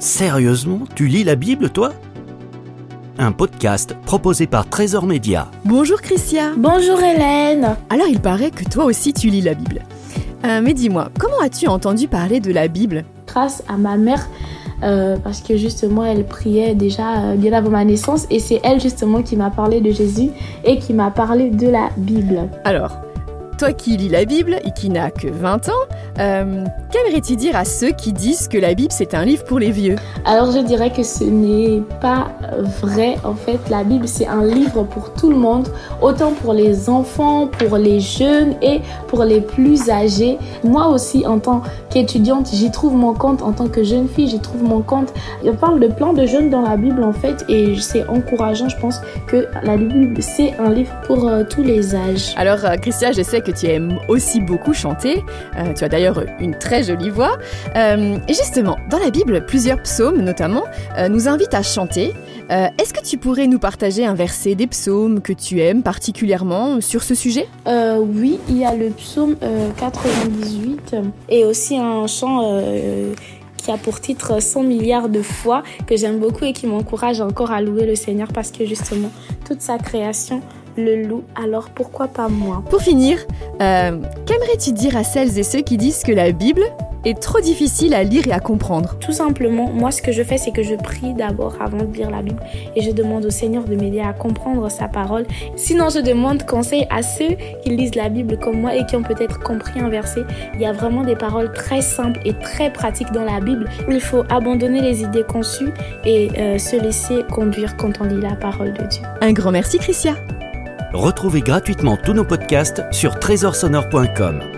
Sérieusement, tu lis la Bible, toi? Un podcast proposé par Trésor Média. Bonjour Christia. Bonjour Hélène. Alors il paraît que toi aussi tu lis la Bible. Euh, mais dis-moi, comment as-tu entendu parler de la Bible? Grâce à ma mère, euh, parce que justement elle priait déjà euh, bien avant ma naissance et c'est elle justement qui m'a parlé de Jésus et qui m'a parlé de la Bible. Alors, toi qui lis la Bible et qui n'as que 20 ans, euh, qu'aimerais-tu dire à ceux qui disent que la Bible c'est un livre pour les vieux? Alors je dirais que ce n'est pas vrai. En fait, la Bible c'est un livre pour tout le monde, autant pour les enfants, pour les jeunes et pour les plus âgés. Moi aussi, en tant qu'étudiante, j'y trouve mon compte. En tant que jeune fille, j'y trouve mon compte. Il parle de plein de jeunes dans la Bible en fait et c'est encourageant. Je pense que la Bible c'est un livre pour euh, tous les âges. Alors euh, Christia, je sais que tu aimes aussi beaucoup chanter. Euh, tu as d'ailleurs une très jolie voix. Euh, et justement, dans la Bible, plusieurs psaumes notamment euh, nous invitent à chanter. Est-ce que tu pourrais nous partager un verset des psaumes que tu aimes particulièrement sur ce sujet? Oui, il y a le psaume euh, 98 euh, et aussi un chant qui a pour titre 100 milliards de fois que j'aime beaucoup et qui m'encourage encore à louer le Seigneur parce que justement toute sa création le loue. Alors pourquoi pas moi? Pour finir, euh, qu'aimerais-tu dire à celles et ceux qui disent que la Bible est trop difficile à lire et à comprendre? Tout simplement, moi ce que je fais c'est que je prie d'abord avant de lire la Bible et je demande au Seigneur de m'aider à comprendre sa parole. Sinon je demande conseil à ceux qui lisent la Bible comme moi et qui ont peut-être compris un verset. Il y a vraiment des paroles très simples et très pratiques dans la Bible. Il faut abandonner les idées conçues et euh, se laisser conduire quand on lit la parole de Dieu. Un grand merci Christia Retrouvez gratuitement tous nos podcasts sur trésorsonore.com.